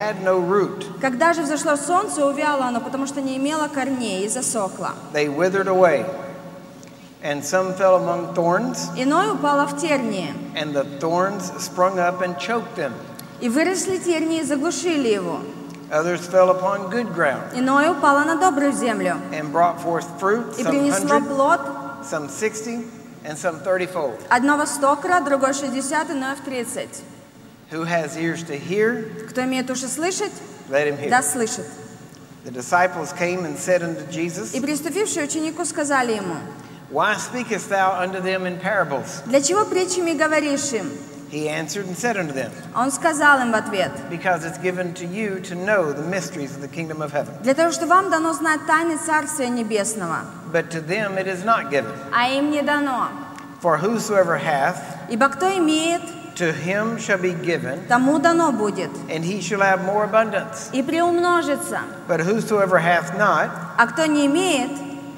had no root. Когда же взошло солнце, увяло оно, потому что не имело корней и засохло. They withered away. And some fell among thorns, Иное упало в тернии, and the thorns sprung up and choked them. и выросли тернии и заглушили его. Others fell upon good ground Иное упало на добрую землю and brought forth fruit, и принесло плод, some sixty, and some thirtyfold. одно во сто крат, другое в шестьдесят, иное в тридцать. Who has ears to hear, Кто имеет уши слышать, let him hear. да слышит. The disciples came and said unto Jesus, И приступившие ученику сказали ему, Why speakest thou unto them in parables? «Для чего притчами говоришь им?» He answered and said unto them, А Он сказал им в ответ, Because it's given to you to know the mysteries of the kingdom of heaven. «Для того, что вам дано знать тайны Царствия Небесного, But to them it is not given. а им не дано. For whosoever hath, Ибо кто имеет, to him shall be given, тому дано будет, and he shall have more abundance. и приумножится. But whosoever hath not, А кто не имеет,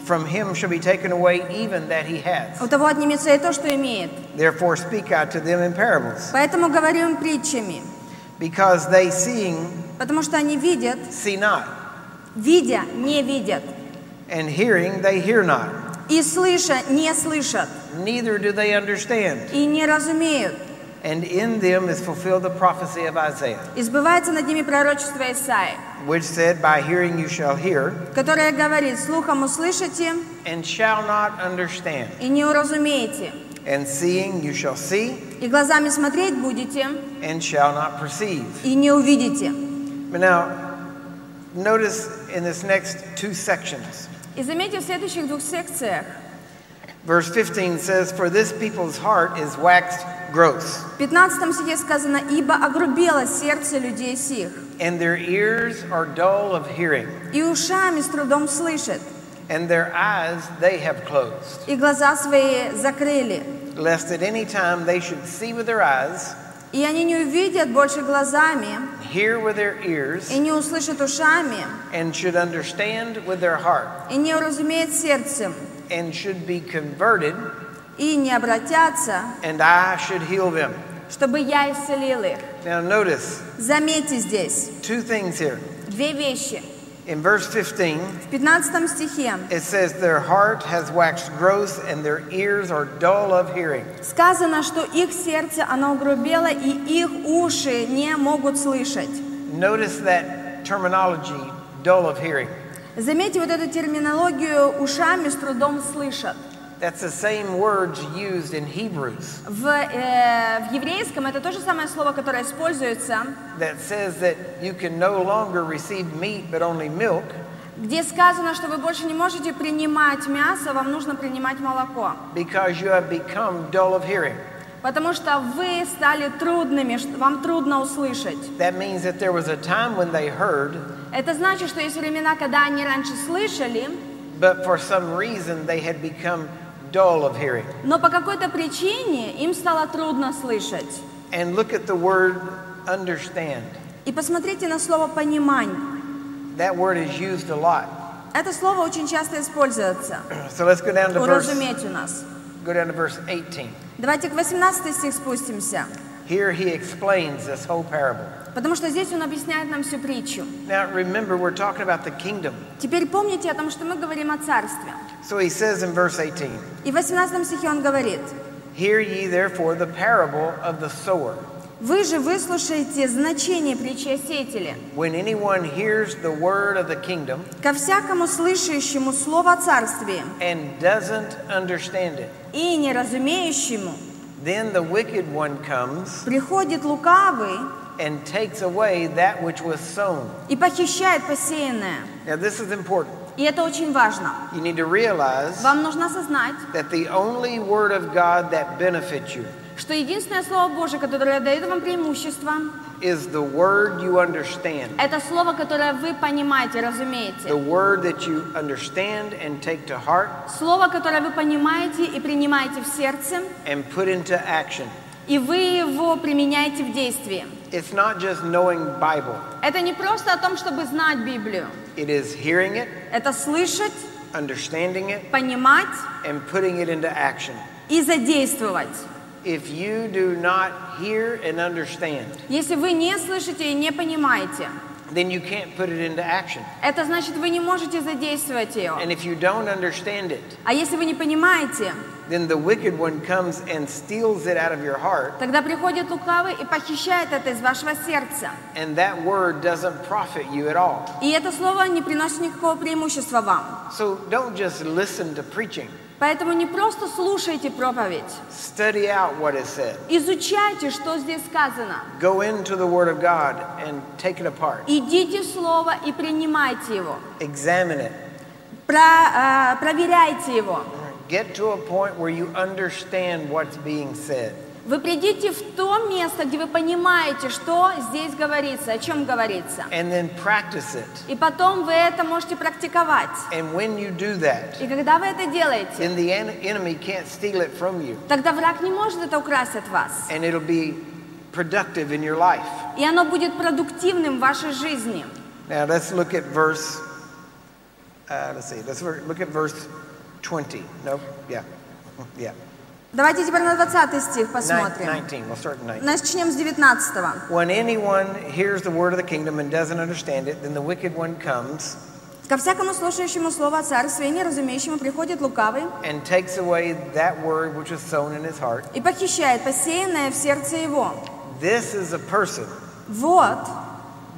from him shall be taken away even that he has. у того отнимется и то, что имеет. Therefore speak I to them in parables. Поэтому говорю им притчами, Because they seeing потому что они видят, see not, видя, не видят, and hearing they hear not, и слыша, не слышат, neither do they understand. и не разумеют. And in them is fulfilled the prophecy of Isaiah, И сбывается над ними пророчество Исаи, which said, By hearing you shall hear, которое говорит, слухом услышите and shall not understand, и не уразумеете, and seeing you shall see, и глазами смотреть будете and shall not perceive. и не увидите. But now, notice in this next two sections, И заметьте в следующих двух секциях, verse 15 says, For this people's heart is waxed gross, в 15 стихе сказано, «Ибо огрубело сердце людей сих, and their ears are dull of hearing, и ушами с трудом слышат, and their eyes they have closed, и глаза свои закрыли, lest at any time they should see with their eyes, и они не увидят больше глазами, hear with their ears, и не услышат ушами, and should understand with their heart, и не уразумеют сердцем, and should be converted, И не обратятся, and I should heal them. чтобы я исцелил их». Now, notice Заметьте здесь two things here. две вещи. In verse 15, В 15 стихе it says, Their heart has waxed gross, and their ears are dull of hearing. сказано, что их сердце, оно угрубело, и их уши не могут слышать. Notice that terminology, dull of hearing. Заметьте вот эту терминологию «ушами с трудом слышат». That's the same words used in Hebrews В, э, в еврейском это то же самое слово, которое используется, that says that you can no longer receive meat but only milk. где сказано, что вы больше не можете принимать мясо, вам нужно принимать молоко. because you have become dull of hearing. Потому что вы стали трудными, вам трудно услышать. That means that there was a time when they heard, Это значит, что есть времена, когда они раньше слышали, but for some reason they had become dull of hearing. но по какой-то причине им стало трудно слышать. And look at the word understand. И посмотрите на слово «понимание». That word is used a lot. Это слово очень часто используется. So let's go down to verse у нас. go down to verse 18. Давайте к 18 стих спустимся. Here he explains this whole parable. Потому что здесь он объясняет нам всю притчу. Now remember we're talking about the kingdom. Теперь помните о том, что мы говорим о царстве. So he says in verse 18, И в 18 стихе он говорит, Hear ye therefore the parable of the sower. «Вы же выслушаете значение притчи о сеятеле. When anyone hears the word of the kingdom Ко всякому слышащему слово о царстве and doesn't understand it, и неразумеющему then the wicked one comes приходит лукавый and takes away that which was sown. и похищает посеянное». Now this is important. И это очень важно. You need to realize Вам нужно осознать, that the only word of God that benefits you что единственное Слово Божие, которое дает вам преимущество, is the word you understand. это Слово, которое вы понимаете, The разумеете. word that you understand and take to heart Слово, которое вы понимаете и принимаете в сердце, and put into action. и вы его применяете в действии. It's not just knowing Bible. Это не просто о том, чтобы знать Библию. It is hearing it, Это слышать, understanding it, понимать and putting it into action. и задействовать. If you do not hear and understand, Если вы не слышите и не понимаете, then you can't put it into action. это значит, вы не можете задействовать ее. And if you don't understand it, А если вы не понимаете, then the wicked one comes and steals it out of your heart, тогда приходит лукавый и похищает это из вашего сердца. and that word doesn't profit you at all. И это слово не приносит никакого преимущества вам. So don't just listen to preaching. Поэтому не просто слушайте проповедь, Study out what is said. изучайте, что здесь сказано. Go into the Word of God and take it apart. Идите в Слово и принимайте его. Examine it. Про- э, проверяйте его. Get to a point where you understand what's being said. Вы придите в то место, где вы понимаете, что здесь говорится, о чем говорится. And then practice it. И потом вы это можете практиковать. And when you do that, И когда вы это делаете, then the en- enemy can't steal it from you. тогда враг не может это украсть от вас. And it'll be productive in your life. И оно будет продуктивным в вашей жизни. Now let's look at verse, uh, let's see, let's look at verse 20. Nope, yeah, yeah. Давайте теперь на 20 стих Nine- посмотрим. 19, we'll start at 19. Начнем с 19. When anyone hears the word of the kingdom and doesn't understand it, then the wicked one comes Ко всякому слушающему слово о царстве и неразумеющему приходит лукавый and takes away that word which was sown in his heart. и похищает посеянное в сердце его. This is a person Вот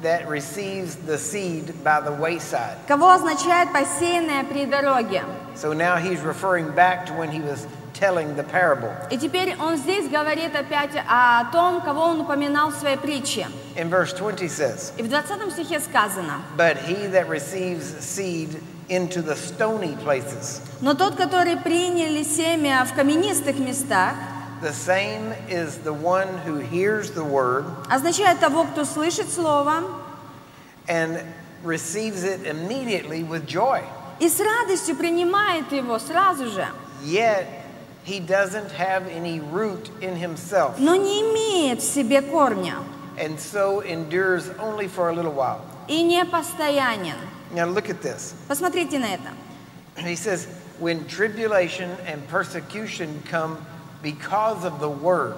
that receives the seed by the wayside. кого означает посеянное при дороге. So now he's referring back to when he was telling the parable. И теперь он здесь говорит опять о том, кого он упоминал в своей притче. In verse 20 says, И в 20 стихе сказано, But he that receives seed into the stony places, «Но тот, который приняли семя в каменистых местах, the same is the one who hears the word означает того, кто слышит слово and receives it immediately with joy. и с радостью принимает его сразу же, Yet he doesn't have any root in himself но не имеет в себе корня and so endures only for a little while. и не постоянен». Now look at this. Посмотрите на это. He says, When tribulation and persecution come because of the word,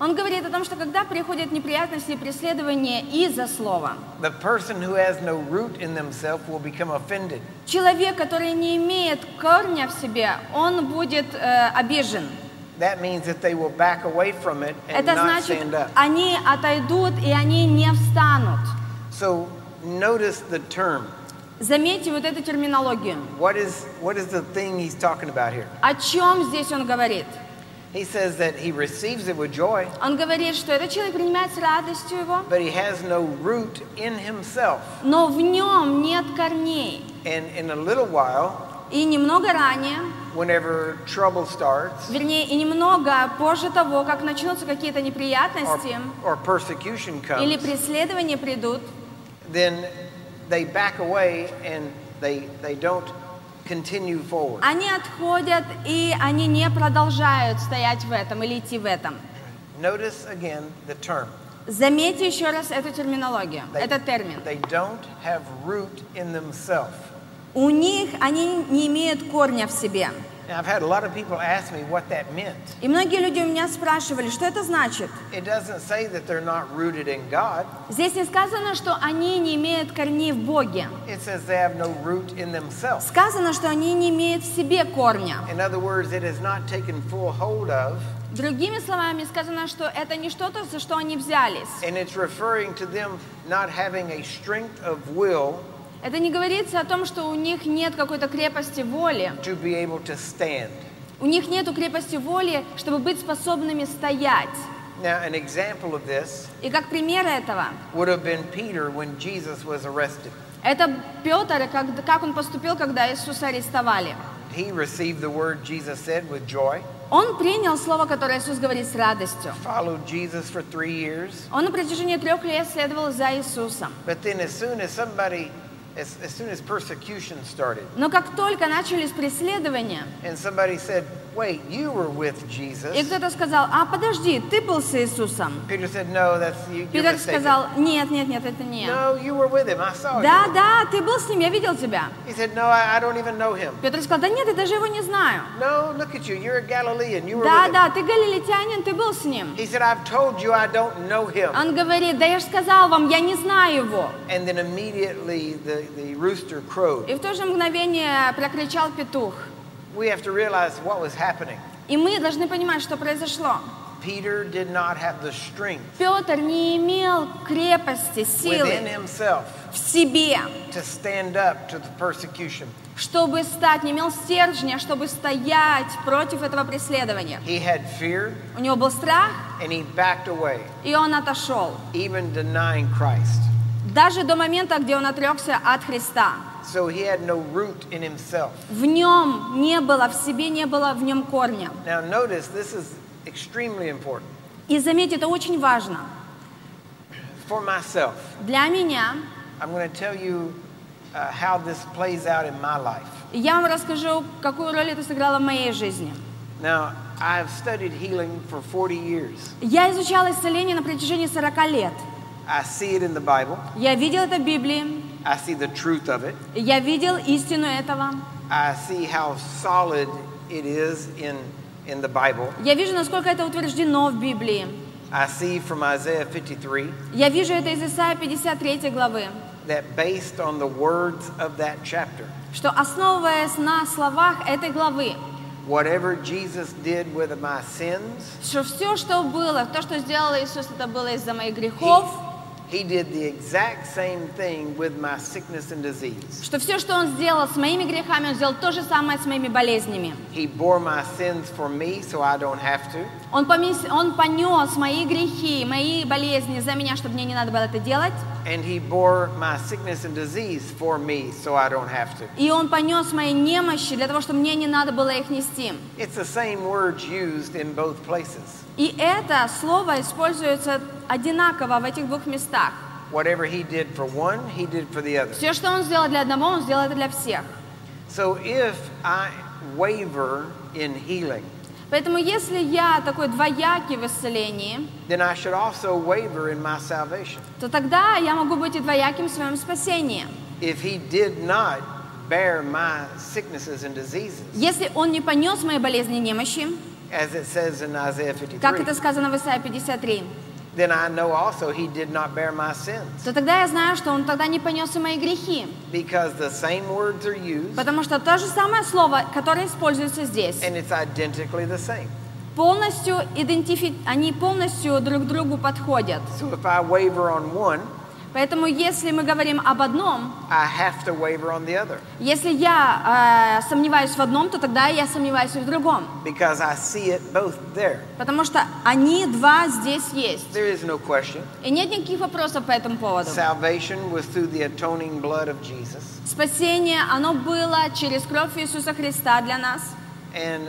Он говорит о том, что когда приходят неприятности и преследования из-за слова, no человек, который не имеет корня в себе, он будет э, обижен. Это значит, они отойдут и они не встанут. So notice the term. Заметьте вот эту терминологию. What is what is the thing he's talking about here? О чем здесь он говорит? He says that he receives it with joy, Он говорит, что этот человек принимает с радостью его, but he has no root in himself. но в нем нет корней. And in a little while, И немного ранее, whenever trouble starts вернее, и немного позже того, как начнутся какие-то or, неприятности or persecution или comes, преследования придут, then they back away and they they don't continue forward. они отходят и они не продолжают стоять в этом или идти в этом. Notice again the term. Заметьте еще раз эту терминологию, They, этот термин. they don't have root in themselves. У них они не имеют корня в себе. Now, I've had a lot of people ask me what that meant. И многие люди у меня спрашивали, что это значит. It doesn't say that they're not rooted in God. Здесь не сказано, что они не имеют корней в Боге. It says they have no root in themselves. Сказано, что они не имеют в себе корня. In other words, it is not taken full hold of, Другими словами, сказано, что это не что-то, за что они взялись. and it's referring to them not having a strength of will Это не говорится о том, что у них нет какой-то крепости воли. to be able to stand. У них нет крепости воли, чтобы быть способными стоять. Now, an example of this И как пример этого, would have been Peter when Jesus was arrested. это Петр, как, как он поступил, когда Иисуса арестовали. He received the word Jesus said with joy, Он принял слово, которое Иисус говорит с радостью. followed Jesus for three years, Он на протяжении трех лет следовал за Иисусом. but then as soon as somebody, as, as soon as persecution started, Но как только начались преследования, and somebody said, Wait, you were with Jesus. И кто-то сказал, а подожди, ты был с Иисусом. Peter said, No, that's you. You're Петр mistaken. сказал, нет, нет, нет, это не. No, you were with him. I saw Да, you. да, ты был с ним, я видел тебя. He said, No, I, I don't even know him. Петр сказал, да нет, я даже его не знаю. No, look at you. You're a Galilean. You were Да, with him. да, ты галилейтянин, ты был с ним. He said, I've told you I don't know him. Он говорит, да я же сказал вам, я не знаю его. And then immediately the, the rooster crowed. И в то же мгновение прокричал петух. We have to realize what was happening. И мы должны понимать, что произошло. Peter did not have the strength Петр не имел крепости, within силы himself в себе, to stand up to the persecution. чтобы стать, не имел стержня, чтобы стоять против этого преследования. He had fear У него был страх, and he backed away, и он отошел. even denying Christ. Даже до момента, где он отрекся от Христа. So he had no root in himself. В нем не было, в себе не было в нем корня. Now, notice this is extremely important. И заметьте, это очень важно. For myself, Для меня, I'm going to tell you uh, how this plays out in my life. я вам расскажу, какую роль это сыграло в моей жизни. Now, I've studied healing for 40 years. Я изучала исцеление на протяжении 40 лет. I see it in the Bible, Я видел это в Библии, I see the truth of it, я видел истину этого. I see how solid it is in, in the Bible. Я вижу, насколько это утверждено в Библии. I see from Isaiah 53 Я вижу это из Исаия 53 главы, that based on the words of that chapter, что основываясь на словах этой главы, whatever Jesus did with my sins, что все, что было, то, что сделал Иисус, это было из-за моих грехов, he did the exact same thing with my sickness and disease. что все, что Он сделал с моими грехами, Он сделал то же самое с моими болезнями. He bore my sins for me so I don't have to. Он, помес- он понес мои грехи, мои болезни за меня, чтобы мне не надо было это делать. And he bore my sickness and disease for me so I don't have to. И Он понес мои немощи для того, чтобы мне не надо было их нести. It's the same words used in both places. И это слово используется одинаково в этих двух местах. Whatever he did for one, he did for the other. Все, что Он сделал для одного, Он сделал это для всех. So if I waver in healing, Поэтому если я такой двоякий в исцелении, then I should also waver in my salvation. то тогда я могу быть и двояким в своем спасении. If he did not bear my sicknesses and diseases, Если Он не понес мои болезни и немощи, as it says in Isaiah как 53, это сказано в Исаии 53, then I know also he did not bear my sins. то тогда я знаю, что Он тогда не понес и мои грехи. Because the same words are used Потому что то же самое слово, которое используется здесь, and it's identically the same. полностью идентифи... они полностью друг другу подходят. So if I waver on one, Поэтому если мы говорим об одном, если я э, сомневаюсь в одном, то тогда я сомневаюсь и в другом. Потому что они два здесь есть. No. И нет никаких вопросов по этому поводу. Спасение, оно было через кровь Иисуса Христа для нас. and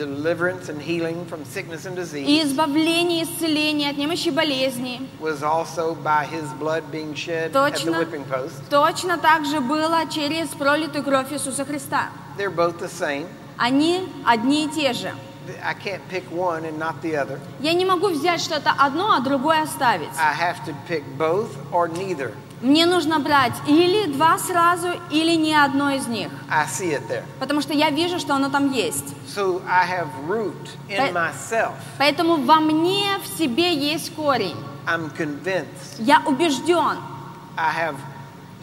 deliverance and healing from sickness and И disease избавление, исцеление от немощи и болезней. was also by his blood being shed at the Точно. whipping post. Точно так же было через пролитую кровь Иисуса Христа. They're both the same. Они одни и те же. I can't pick one and not the other. Я не могу взять что-то одно, а другое оставить. I have to pick both or neither. Мне нужно брать или два сразу, или ни одно из них. I see it there. Потому что я вижу, что оно там есть. So I have root in But- myself. Поэтому во мне, в себе есть корень. I'm convinced. Я убежден. I have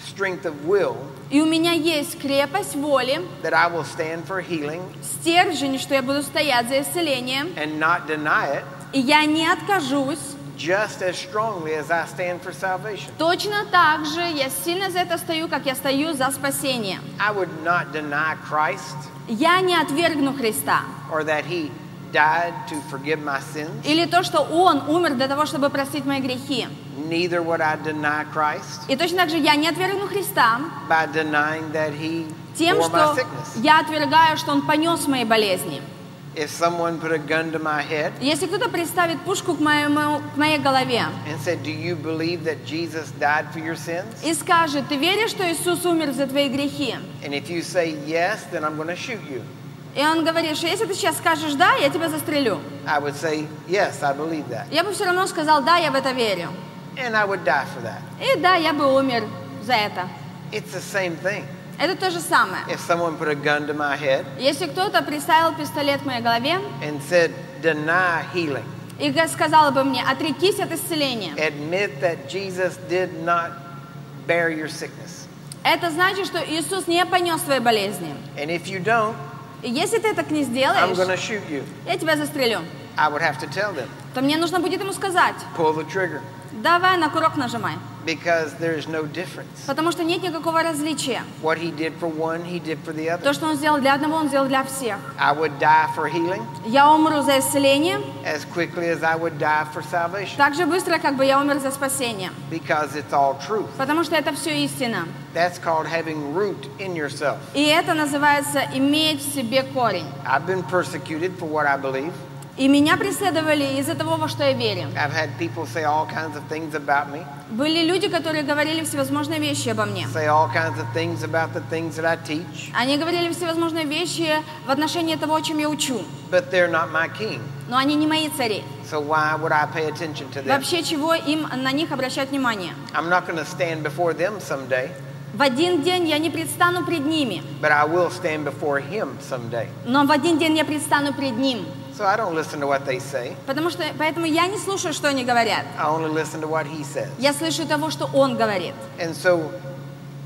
strength of will И у меня есть крепость воли, that I will stand for healing стержень, что я буду стоять за исцелением. and not deny it И я не откажусь. just as strongly as I stand for salvation. Точно так же я сильно за это стою, как я стою за спасение. I would not deny Christ Я не отвергну Христа. or that he died to forgive my sins. Или то, что Он умер для того, чтобы простить мои грехи. Neither would I deny Christ И точно так же я не отвергну Христа by denying that he тем, bore my что sickness. я отвергаю, что Он понес мои болезни. If someone put a gun to my head Если кто-то приставит пушку к, моему, к моей голове and said, Do you believe that Jesus died for your sins? и скажет, ты веришь, что Иисус умер за твои грехи? And if you say yes, И он говорит, что если ты сейчас скажешь «да», я тебя застрелю. I would say, Yes, I believe that. Я бы все равно сказал «да, я в это верю». And I would die for that. И да, я бы умер за это. It's the same thing. Это то же самое. If someone put a gun to my head Если кто-то приставил пистолет к моей голове and said, Deny healing, и сказал бы мне «отрекись от исцеления», admit that Jesus did not bear your sickness. это значит, что Иисус не понес твоей болезни. And if you don't, И если ты так не I'm сделаешь, shoot you. я тебя застрелю. I would have to tell them, То мне нужно будет ему сказать pull the trigger, «давай на курок нажимай», because there's no difference. потому что нет никакого различия. What he did for one, he did for the other. То, что он сделал для одного, он сделал для всех. I would die for healing Я умру за исцеление as quickly as I would die for salvation, так же быстро, как бы я умер за спасение. because it's all truth. Потому что это все истина. That's called having root in yourself. И это называется иметь в себе корень. I've been persecuted for what I believe. И меня преследовали из-за того, во что я верю. I've had people say all kinds of things about me, Были люди, которые говорили всевозможные вещи обо мне. say all kinds of things about the things that I teach, Они говорили всевозможные вещи в отношении того, о чем я учу. but they're not my king. Но они не мои цари. So why would I pay attention to them? Вообще, чего им на них обращать внимание? I'm not going to stand before them someday, В один день я не предстану пред ними, but I will stand before him someday. но в один день я предстану пред ним. So I don't listen to what they say. Потому что, поэтому я не слушаю, что они говорят. I only listen to what he says. Я слышу того, что он говорит. And so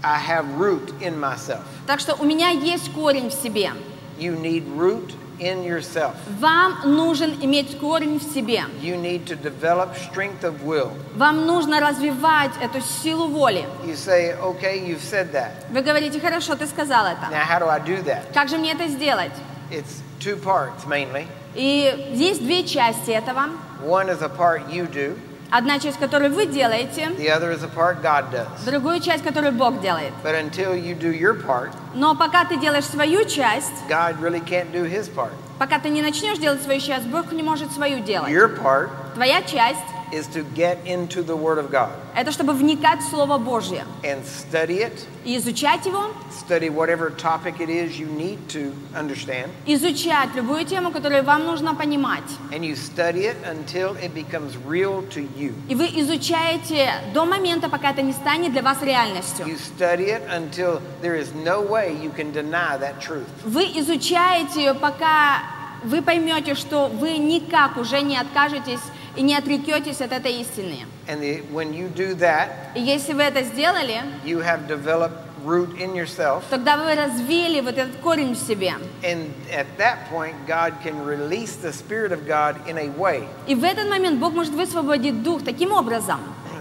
I have root in myself. Так что у меня есть корень в себе. You need root in yourself. Вам нужен иметь корень в себе. You need to develop strength of will. Вам нужно развивать эту силу воли. You say, okay, you've said that. Вы говорите, хорошо, ты сказал это. Now, how do I do that? Как же мне это сделать? It's two parts mainly. И есть две части этого. One is a part you do, Одна часть, которую вы делаете, the other is a part God does. другую часть, которую Бог делает. But until you do your part, Но пока ты делаешь свою часть, God really can't do his part. пока ты не начнешь делать свою часть, Бог не может свою делать. Your part Твоя часть is to get into the Word of God – это чтобы вникать в Слово Божье and study it, и изучать его, study whatever topic it is you need to understand, изучать любую тему, которую вам нужно понимать. and you study it until it becomes real to you. И вы изучаете до момента, пока это не станет для вас реальностью. You study it until there is no way you can deny that truth. Вы изучаете ее, пока вы поймете, что вы никак уже не откажетесь и не отрекетесь от этой истины. And the, when you do that, И если вы это сделали, you have developed root in yourself. тогда вы развили вот этот корень в себе. And at that point, God can release the Spirit of God in a way И в этот момент Бог может высвободить дух таким образом,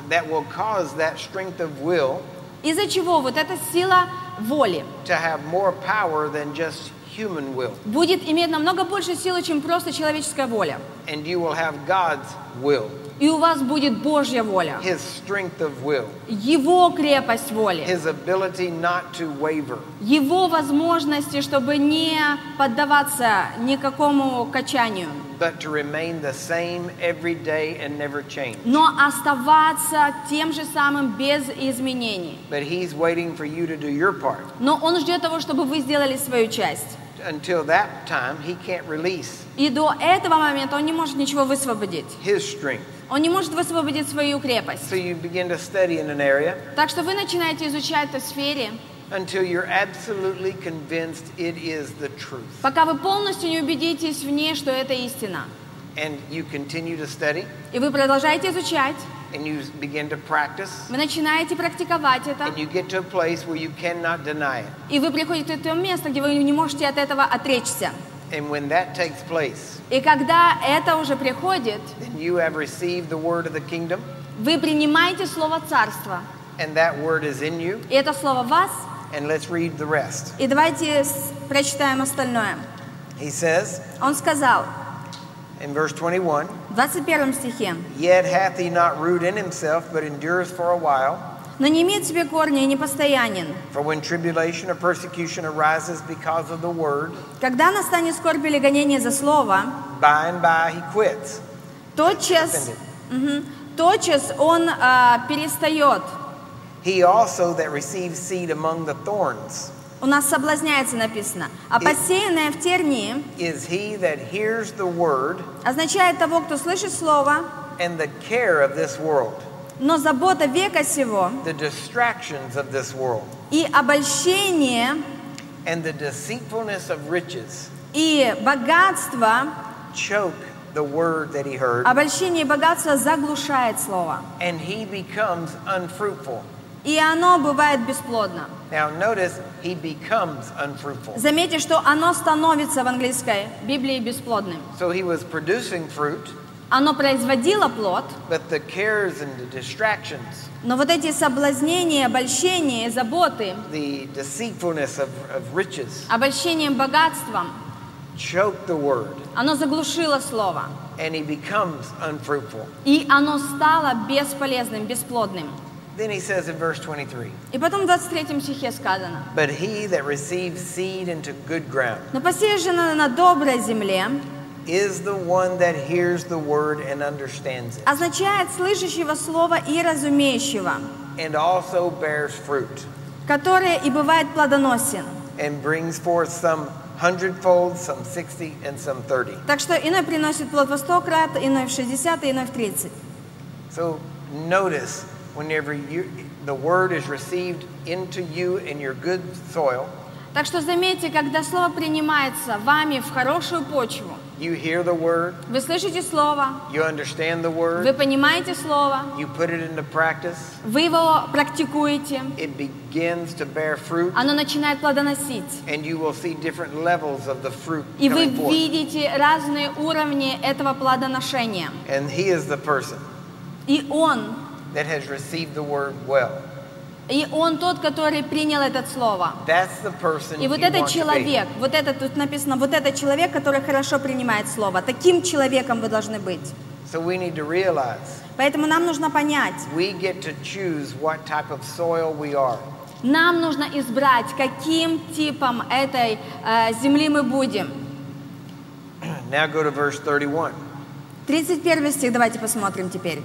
that will cause that strength of will из-за чего вот эта сила воли to have more power than just human will. будет иметь намного больше силы, чем просто человеческая воля. And you will have God's will, И у вас будет Божья воля, His strength of will, Его крепость воли, His ability not to waver. Его возможности, чтобы не поддаваться никакому качанию, but to remain the same every day and never change. но оставаться тем же самым без изменений. But He's waiting for you to do your part. Но Он ждет того, чтобы вы сделали свою часть. Until that time, He can't release И до этого момента Он не может ничего высвободить. His strength. Он не может высвободить свою крепость. So you begin to study in an area Так что вы начинаете изучать эту сфере, until you're absolutely convinced it is the truth. пока вы полностью не убедитесь в ней, что это истина. And you continue to study И вы продолжаете изучать, and you begin to practice вы начинаете практиковать это, and you get to a place where you cannot deny it. и вы приходите в то место, где вы не можете от этого отречься. And when that takes place, И когда это уже приходит, then you have received the word of the kingdom, вы принимаете слово царства, and that word is in you. и это слово вас, And let's read the rest. и давайте прочитаем остальное. He says Он сказал in verse 21 в 21 стихе, Yet hath he not root in himself, but endureth for a while. «Но не имеет в себе корня и не постоянен. For when tribulation or persecution arises because of the word, Когда настанет скорбь или гонение за слово, by and by he quits. тотчас, мгм, тотчас он а, перестает. He also that receives seed among the thorns У нас соблазняется написано. А И- посеянное в тернии is he that hears the word означает того, кто слышит слово, and the care of this world, но забота века сего the distractions of this world, и обольщение and the deceitfulness of riches и богатство, choke the word that he heard, обольщение и богатство заглушает слово. and he becomes unfruitful. И оно бывает бесплодно. Now, notice he becomes unfruitful. Заметьте, что оно становится в английской Библии бесплодным. So he was producing fruit, Оно производило плод, but the cares and the distractions, но вот эти соблазнения, обольщения, заботы, the deceitfulness of, of riches, обольщением богатством, choke the word, оно заглушило слово. and he becomes unfruitful. И оно стало бесполезным, бесплодным. Then he says in verse 23 И потом в 23 стихе сказано. But he that receives seed into good ground Но посеянное на доброй земле is the one that hears the word and understands it, означает слышащего слова и разумеющего, and also bears fruit, который и бывает плодоносен. and brings forth some hundredfold, some sixty, and some thirty. Так что иной приносит плод во сто крат, иной в 60, иной в 30. So notice whenever you, the word is received into you in your good soil, Так что заметьте, когда слово принимается вами в хорошую почву, you hear the word, вы слышите слово, you understand the вы word, понимаете слово, you put it into practice, вы его практикуете, it begins to bear fruit, оно начинает плодоносить. and you will see different levels of the fruit И вы coming forth. видите разные уровни этого плодоношения. And he is the person И он, that has received the word well. и он тот, который принял это слово. That's the person И вот этот человек, вот это тут написано, вот этот человек, который хорошо принимает слово. Таким человеком вы должны быть. So we need to realize Поэтому нам нужно понять, we get to choose what type of soil we are. нам нужно избрать, каким типом этой э, земли мы будем. Now go to verse 31. 31 стих давайте посмотрим теперь.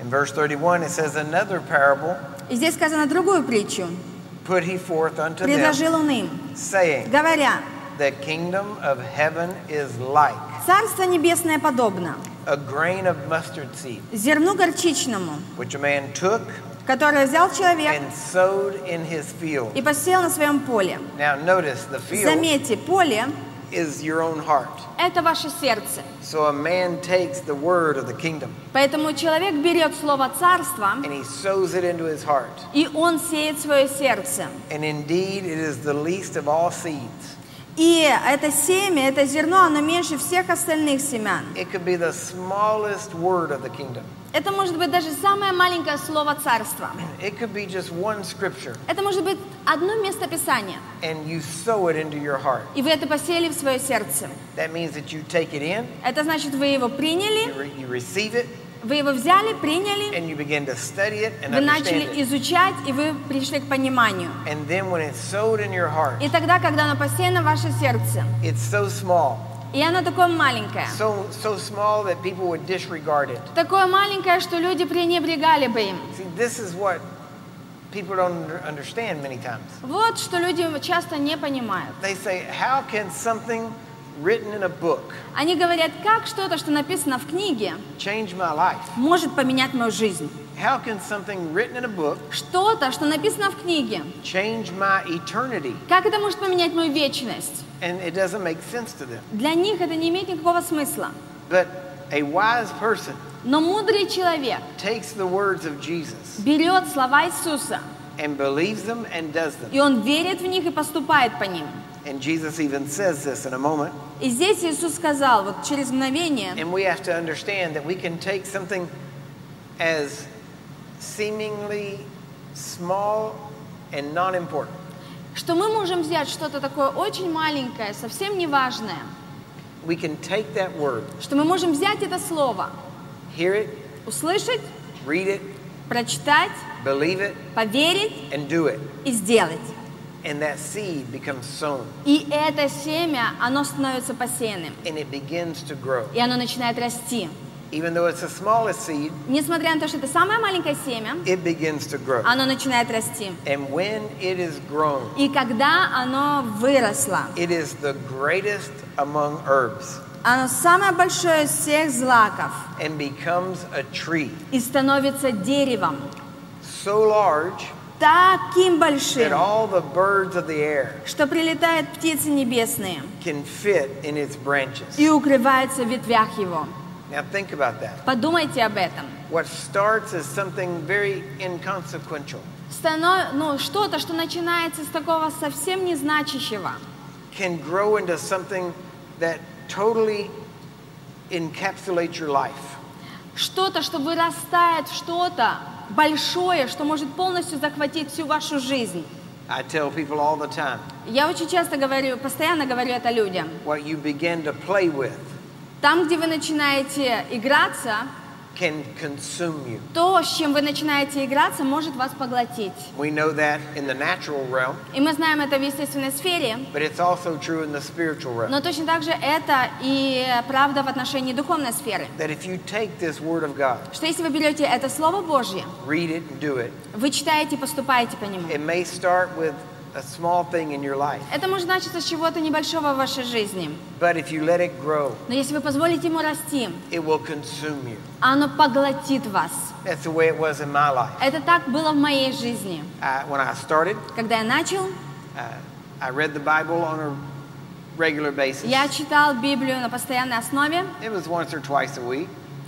In verse 31, it says, Another parable И здесь сказано другую притчу. put he forth unto them, Предложил он им, saying, говоря, The kingdom of heaven is like Царство небесное подобно a grain of mustard seed, зерну горчичному, which a man took которое взял человек and sowed in his field. и посеял на своем поле. Now notice, the field Заметьте, поле is your own heart. – это ваше сердце. So a man takes the word of the kingdom Поэтому человек берет слово царства, and he sows it into his heart. и он сеет свое сердце. And indeed, it is the least of all seeds. И это семя, это зерно, оно меньше всех остальных семян. It could be the smallest word of the kingdom. Это может быть даже самое маленькое слово царства. It could be just one scripture, Это может быть одно место Писания, and you sow it into your heart. и вы это посеяли в свое сердце. That means that you take it in, Это значит, вы его you, приняли, re- you receive it, вы его взяли, приняли, and you begin to study it and вы начали it. изучать, и вы пришли к пониманию. And then when it's sowed in your heart, И тогда, когда оно посеяно в ваше сердце, it's so small, и оно такое маленькое, so so small that people would disregard it. такое маленькое, что люди пренебрегали бы им. See, this is what people don't under- understand many times. Вот что люди часто не понимают. They say, "How can something written in a book Они говорят, как что-то, что написано в книге, change my life? может поменять мою жизнь. How can something written in a book Что-то, что написано в книге, change my eternity?" как это может поменять мою вечность? And it doesn't make sense to them. Для них это не имеет никакого смысла. But a wise person Но мудрый человек takes the words of Jesus берет слова Иисуса, and believes them and does them. и он верит в них и поступает по ним. And Jesus even says this in a moment. И здесь Иисус сказал, вот через мгновение, And we have to understand that we can take something as seemingly small and non important. Что мы можем взять что-то такое очень маленькое, совсем неважное, We can take that word, что мы можем взять это слово, hear it, услышать, read it, прочитать, believe it, поверить and do it. и сделать. And that seed becomes sown И это семя, оно становится посеянным, and it begins to grow. и оно начинает расти. Even though it's the smallest seed, несмотря на то, что это самое маленькое семя, it begins to grow. оно начинает расти. And when it is grown, И когда оно выросло, it is the greatest among herbs оно самое большое из всех злаков and becomes a tree и становится деревом, so large таким that большим, all the birds of the air что прилетают птицы небесные can fit in its branches. и укрываются в ветвях его. Now think about that. Подумайте об этом. What starts as something very inconsequential Станов- ну, что-то, что начинается с такого совсем незначащего, can grow into something that totally encapsulates your life. что-то, что вырастает в что-то большое, что может полностью захватить всю вашу жизнь. I tell people all the time Я очень часто говорю, постоянно говорю это людям. what you begin to play with Там, где вы начинаете играться, can consume you. то, с чем вы начинаете играться, может вас поглотить. We know that in the natural realm, И мы знаем это в естественной сфере, but it's also true in the spiritual realm. но точно так же это и правда в отношении духовной сферы. That if you take this Word of God, Что если вы берете это Слово Божье, read it and do it, вы читаете и поступаете по нему. it may start with a small thing in your life, Это может начаться с чего-то небольшого в вашей жизни. but if you let it grow, Но если вы позволите ему расти, it will consume you. оно поглотит вас. That's the way it was in my life. Это так было в моей жизни. I, when I started, Когда я начал, uh, I read the Bible on a regular basis. я читал Библию на постоянной основе. It was once or twice a week,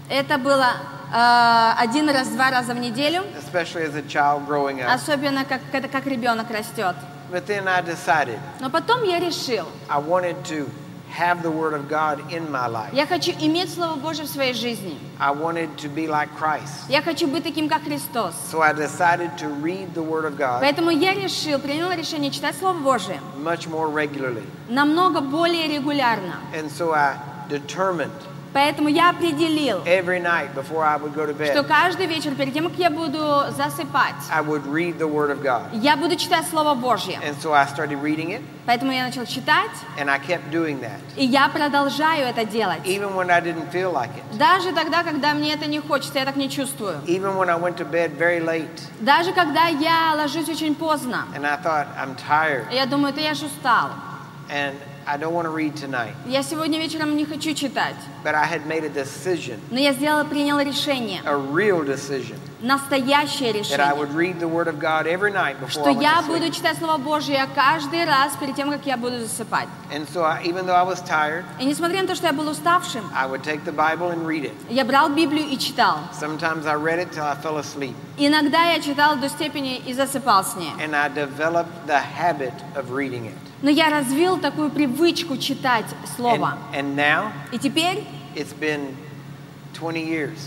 Это было э, один раз, два раза в неделю, especially as a child growing up. особенно как, как ребенок растет. But then I decided Но потом я решил, I wanted to have the Word of God in my life. я хочу иметь Слово Божье в своей жизни. I wanted to be like Christ. Я хочу быть таким, как Христос. So I decided to read the Word of God Поэтому я решил, принял решение читать Слово Божье much more regularly. намного более регулярно. And so I determined Поэтому я определил, every night before I would go to что bed, каждый вечер, перед тем, как я буду засыпать, I would read the Word of God. я буду читать Слово Божье. And so I started reading it, Поэтому я начал читать, and I kept doing that, и я продолжаю это делать. even when I didn't feel like it. Даже тогда, когда мне это не хочется, я так не чувствую. Even when I went to bed very late, Даже когда я ложусь очень поздно, and I thought, I'm tired, я думаю, да я же устал. and I don't want to read tonight. Я сегодня вечером не хочу читать. But I had made a decision, Но я сделала, приняла решение, a real decision, настоящее that I решение, would read the Word of God every night before что I went я to буду sleep. читать Слово Божье каждый раз перед тем, как я буду засыпать. And so I, even though I was tired, И несмотря на то, что я был уставшим, I would take the Bible and read it. я брал Библию и читал. Sometimes I read it till I fell asleep. Иногда я читал до степени и засыпал с ней. And I developed the habit of reading it. Но я развил такую привычку читать And, Слово. and now И теперь, it's been 20 years,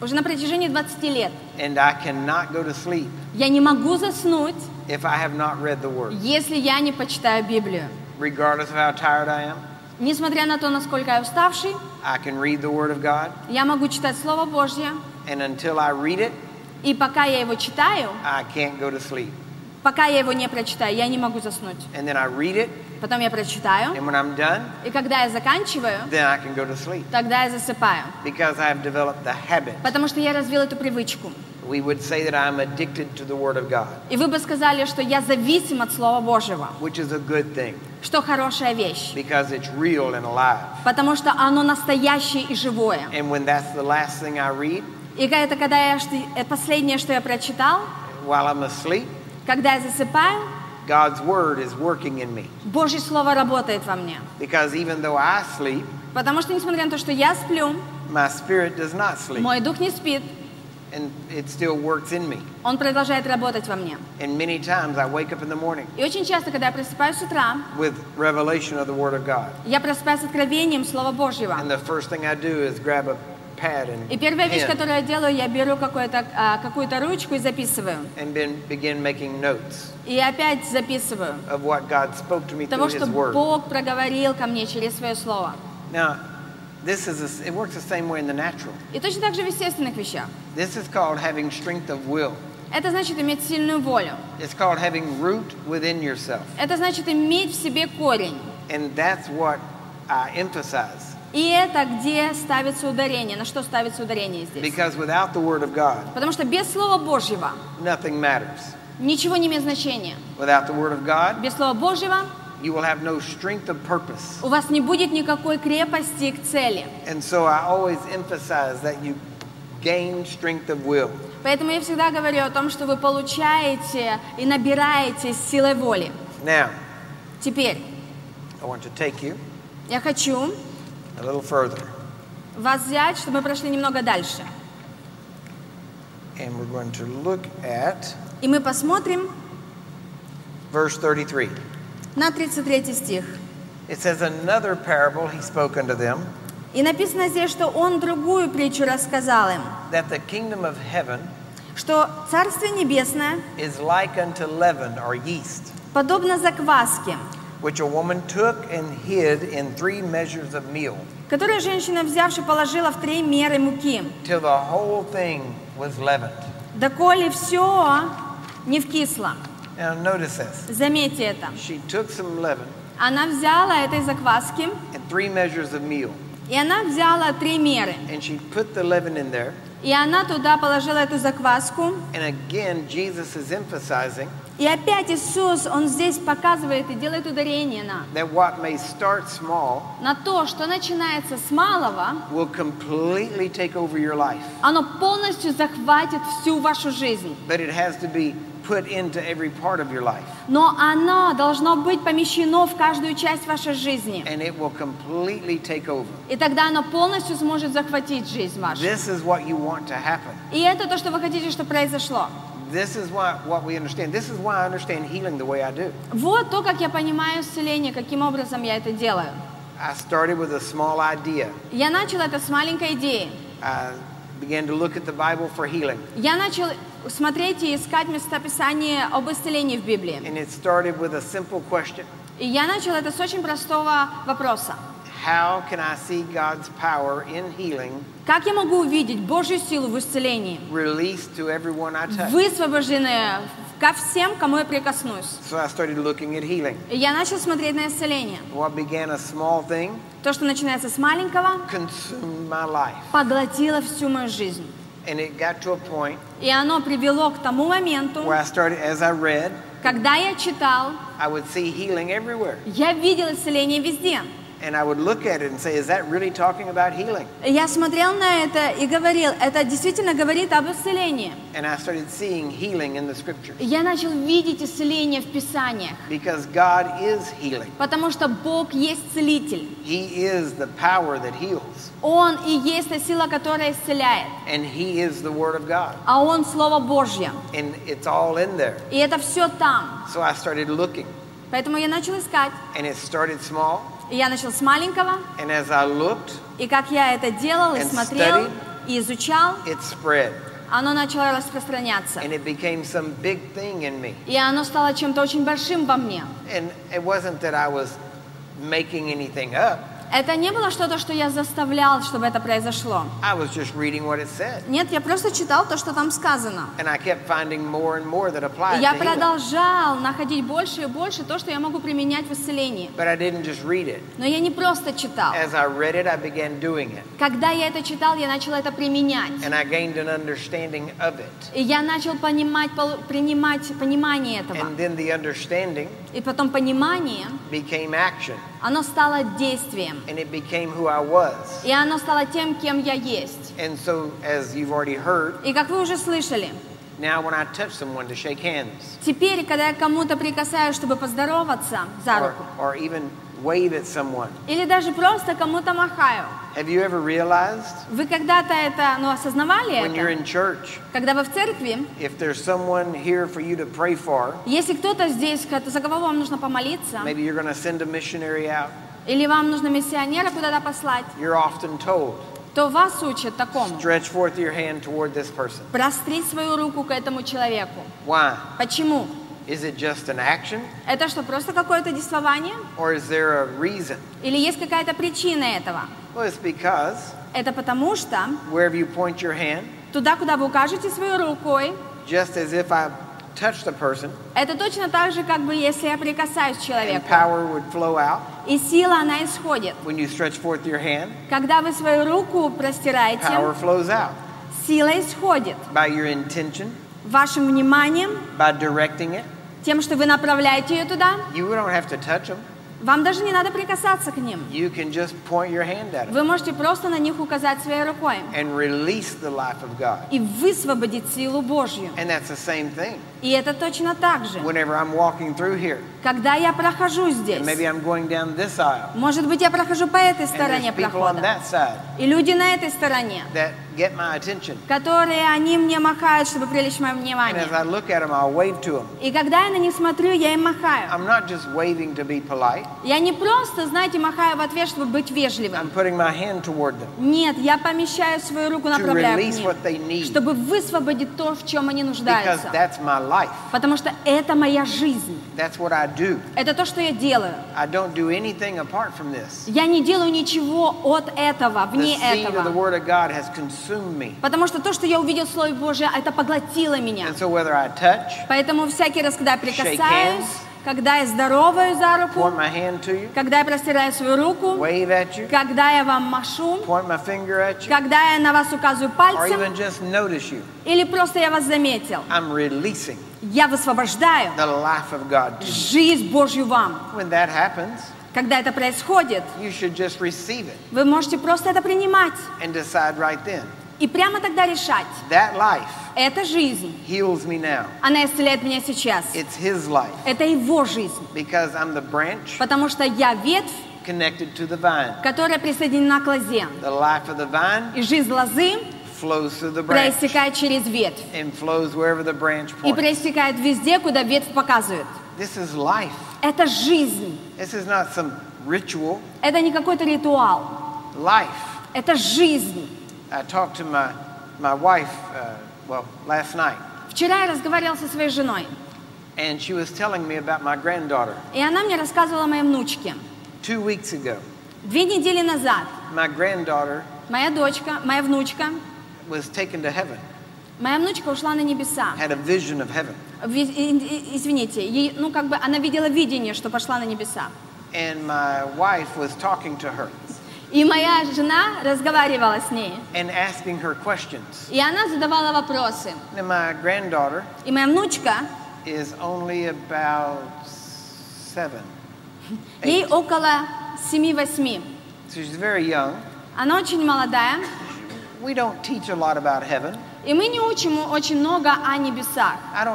уже на протяжении 20 лет, and I cannot go to sleep я не могу заснуть, if I have not read the Word, если я не почитаю Библию. regardless of how tired I am. Несмотря на то, насколько я уставший, I can read the Word of God, я могу читать Слово Божье, and until I read it, и пока я его читаю, I can't go to sleep. Пока я его не прочитаю, я не могу заснуть. And then I read it, Потом я прочитаю, and when I'm done, и когда я заканчиваю, then I can go to sleep тогда я засыпаю. because I have developed the habit. Потому что я развил эту привычку. We would say that I'm addicted to the Word of God, И вы бы сказали, что я зависим от Слова Божьего, which is a good thing что хорошая вещь. because it's real and alive. Потому что оно настоящее и живое. And when that's the last thing I read И это когда я, последнее, что я прочитал, while I'm asleep, когда я засыпаю, God's Word is working in me. Божье Слово работает во мне. Because even though I sleep, Потому что, несмотря на то, что я сплю, my spirit does not sleep, мой дух не спит, and it still works in me. он продолжает работать во мне. And many times I wake up in the morning И очень часто, когда я просыпаюсь с утра, with revelation of the Word of God. я просыпаюсь с откровением Слова Божьего. And the first thing I do is grab a pad and И первая вещь, которую я делаю, я беру какую-то, а, какую-то ручку и записываю. and then begin making notes И опять записываю of what God spoke to me through того, His что Word. Бог проговорил ко мне через свое Слово. Now, this is a, it works the same way in the natural. И точно так же в естественных вещах. This is called having strength of will. Это значит иметь сильную волю. It's called having root within yourself. Это значит иметь в себе корень. And that's what I emphasize И это где ставится ударение, на что ставится ударение здесь. Because without the Word of God, Потому что без Слова Божьего nothing matters. ничего не имеет значения. Without the Word of God, Без Слова Божьего you will have no strength of purpose. у вас не будет никакой крепости к цели. And so I always emphasize that you gain strength of will. Поэтому я всегда говорю о том, что вы получаете и набираете силой воли. Now, Теперь I want to take you я хочу a little further, вас взять, чтобы мы прошли немного дальше. and we're going to look at И мы посмотрим verse 33. на 33 стих. It says, Another parable he spoke unto them, И написано здесь, что он другую притчу рассказал им, that the kingdom of heaven что Царствие Небесное is like unto leaven or yeast, подобно закваске, which a woman took and hid in three measures of meal, которую женщина, взявши, положила в три меры муки, till the whole thing was leavened. доколе все не вкисло. Now, notice this. Заметьте это. She took some leaven Она взяла этой закваски, and three measures of meal, и она взяла три меры. and she put the leaven in there. И она туда положила эту закваску. And again, Jesus is emphasizing И опять Иисус, Он здесь показывает и делает ударение на, that what may start small на то, что начинается с малого, will completely take over your life. оно полностью захватит всю вашу жизнь. But it has to be put into every part of your life. Но оно должно быть помещено в каждую часть вашей жизни. And it will completely take over. И тогда оно полностью сможет захватить жизнь вашу. This is what you want to happen. И это то, что вы хотите, чтобы произошло. This is why, what we understand. This is why I understand healing the way I do. Вот то, как я понимаю исцеление, каким образом я это делаю. I started with a small idea. Я начала это с маленькой идеи. I began to look at the Bible for healing. Я начал смотреть и искать местописание об исцелении в Библии. And it started with a simple question И я начала это с очень простого вопроса. How can I see God's power in healing Как я могу увидеть Божью силу в исцелении? released to everyone I touch? Высвобожденные ко всем, кому я прикоснусь. So I started looking at healing. И я начал смотреть на исцеление. What began a small thing То, что начинается с маленького, consumed my life. поглотило всю мою жизнь. And it got to a point И оно привело к тому моменту, where I started, as I read, когда я читал, I would see healing everywhere. я видел исцеление везде. And I would look at it and say, is that really talking about healing? Я смотрел на это и говорил, это действительно говорит об исцелении. And I started seeing healing in the scriptures И Я начал видеть исцеление в Писаниях, because God is healing. потому что Бог есть целитель. He is the power that heals, Он и есть та сила, которая исцеляет. and He is the Word of God. А Он Слово Божье. And it's all in there. И это все там. So I started looking, Поэтому я начал искать. and it started small. И я начал с маленького. And as I looked, И как я это делал, и смотрел, studied. и изучал, it spread. оно начало распространяться. And it became some big thing in me. И оно стало чем-то очень большим во мне. And it wasn't that I was making anything up, Это не было что-то, что я заставлял, чтобы это произошло. I was just reading what it said. Нет, я просто читал то, что там сказано. And I kept finding more and more that applied я продолжал находить больше и больше то, что я могу применять в исцелении. But I didn't just read it. Но я не просто читал. As I read it, I began doing it. Когда я это читал, я начал это применять. And I gained an understanding of it. И я начал понимать, принимать понимание этого. And then the understanding И потом понимание, became action. оно стало действием. And it became who I was. И оно стало тем, кем я есть. And so, as you've already heard, И как вы уже слышали, now when I touch someone to shake hands теперь, когда я кому-то прикасаюсь, чтобы поздороваться за or, руку, or even wave at someone, или даже просто кому-то махаю, have you ever realized вы когда-то это, ну, осознавали when you're это? in church, Когда вы в церкви, if there's someone here for you to pray for, если кто-то здесь, за кого вам нужно помолиться, maybe you're going to send a missionary out, или вам нужно миссионера куда-то послать, you're often told, то вас учат такому. stretch forth your hand toward this person. Простри свою руку к этому человеку. Why? Почему? Is it just an action Это что, просто какое-то действование? or is there a reason? Или есть какая-то причина этого? Well, it's because Это потому что wherever you point your hand, туда, куда вы укажете свою рукой, just as if I touch the person, Это точно так же, как бы если я прикасаюсь к and человеку, power would flow out. и сила, она исходит. When you stretch forth your hand, Когда вы свою руку простираете, power flows out. сила исходит. By your intention, Вашим вниманием, by directing it, тем, что вы направляете ее туда, you don't have to touch them. вам даже не надо прикасаться к ним. You can just point your hand at them Вы можете просто на них указать своей рукой and release the life of God. и высвободить силу Божью. And that's the same thing. И это точно так же. Whenever I'm walking through here, Когда я прохожу здесь, maybe I'm going down this aisle, может быть, я прохожу по этой стороне on прохода, that side и люди на этой стороне, that get my attention. которые они мне махают, чтобы привлечь мое And внимание. as I look at them, I'll wave to them. И когда я на них смотрю, я им махаю. I'm not just waving to be polite. Я не просто, знаете, махаю в ответ, чтобы быть вежливым. I'm putting my hand toward them Нет, я помещаю свою руку, to направляю к release ним, what they need чтобы высвободить то, в чем они because нуждаются. that's my life. Потому что это моя жизнь. That's what I do. Это то, что я делаю. I don't do anything apart from this. Я не делаю ничего от этого, The вне seed of the этого. Word of God has consumed me. Потому что то, что я увидел в Слове Божьем, это поглотило меня. And so whether I touch, Поэтому всякий раз, когда я hands. Когда я здороваю за руку, когда я простираю свою руку, когда я вам машу, когда я на вас указываю пальцем, или просто я вас заметил, я высвобождаю жизнь Божью вам. Когда это происходит, вы можете просто это принимать и прямо тогда решать, That life это жизнь, heals me now. она исцеляет меня сейчас. It's His life Это его жизнь, because I'm the branch потому что я ветвь, connected to the vine. которая присоединена к лозе. The life of the vine И жизнь лозы flows through the branch проистекает через ветвь and flows wherever the branch и points. проистекает везде, куда ветвь показывает. This is life. Это жизнь, This is not some ritual. это не какой-то ритуал, Life. это жизнь. I talked to my, my wife, uh, well, last night, Вчера я разговаривала со своей женой, and she was telling me about my granddaughter. и она мне рассказывала о моей внучке. Two weeks ago, Две недели назад my granddaughter моя дочка, моя внучка, was taken to heaven, моя внучка ушла на небеса. had a vision of heaven. Извините, ей, ну как бы она видела видение, что пошла на небеса. And my wife was talking to her И моя жена разговаривала с ней, and asking her questions. и она задавала вопросы. And my granddaughter И моя внучка, is only about seven. ей около 7-8. So she's very young. Она очень молодая, We don't teach a lot about heaven. и мы не учим очень много о небесах. Я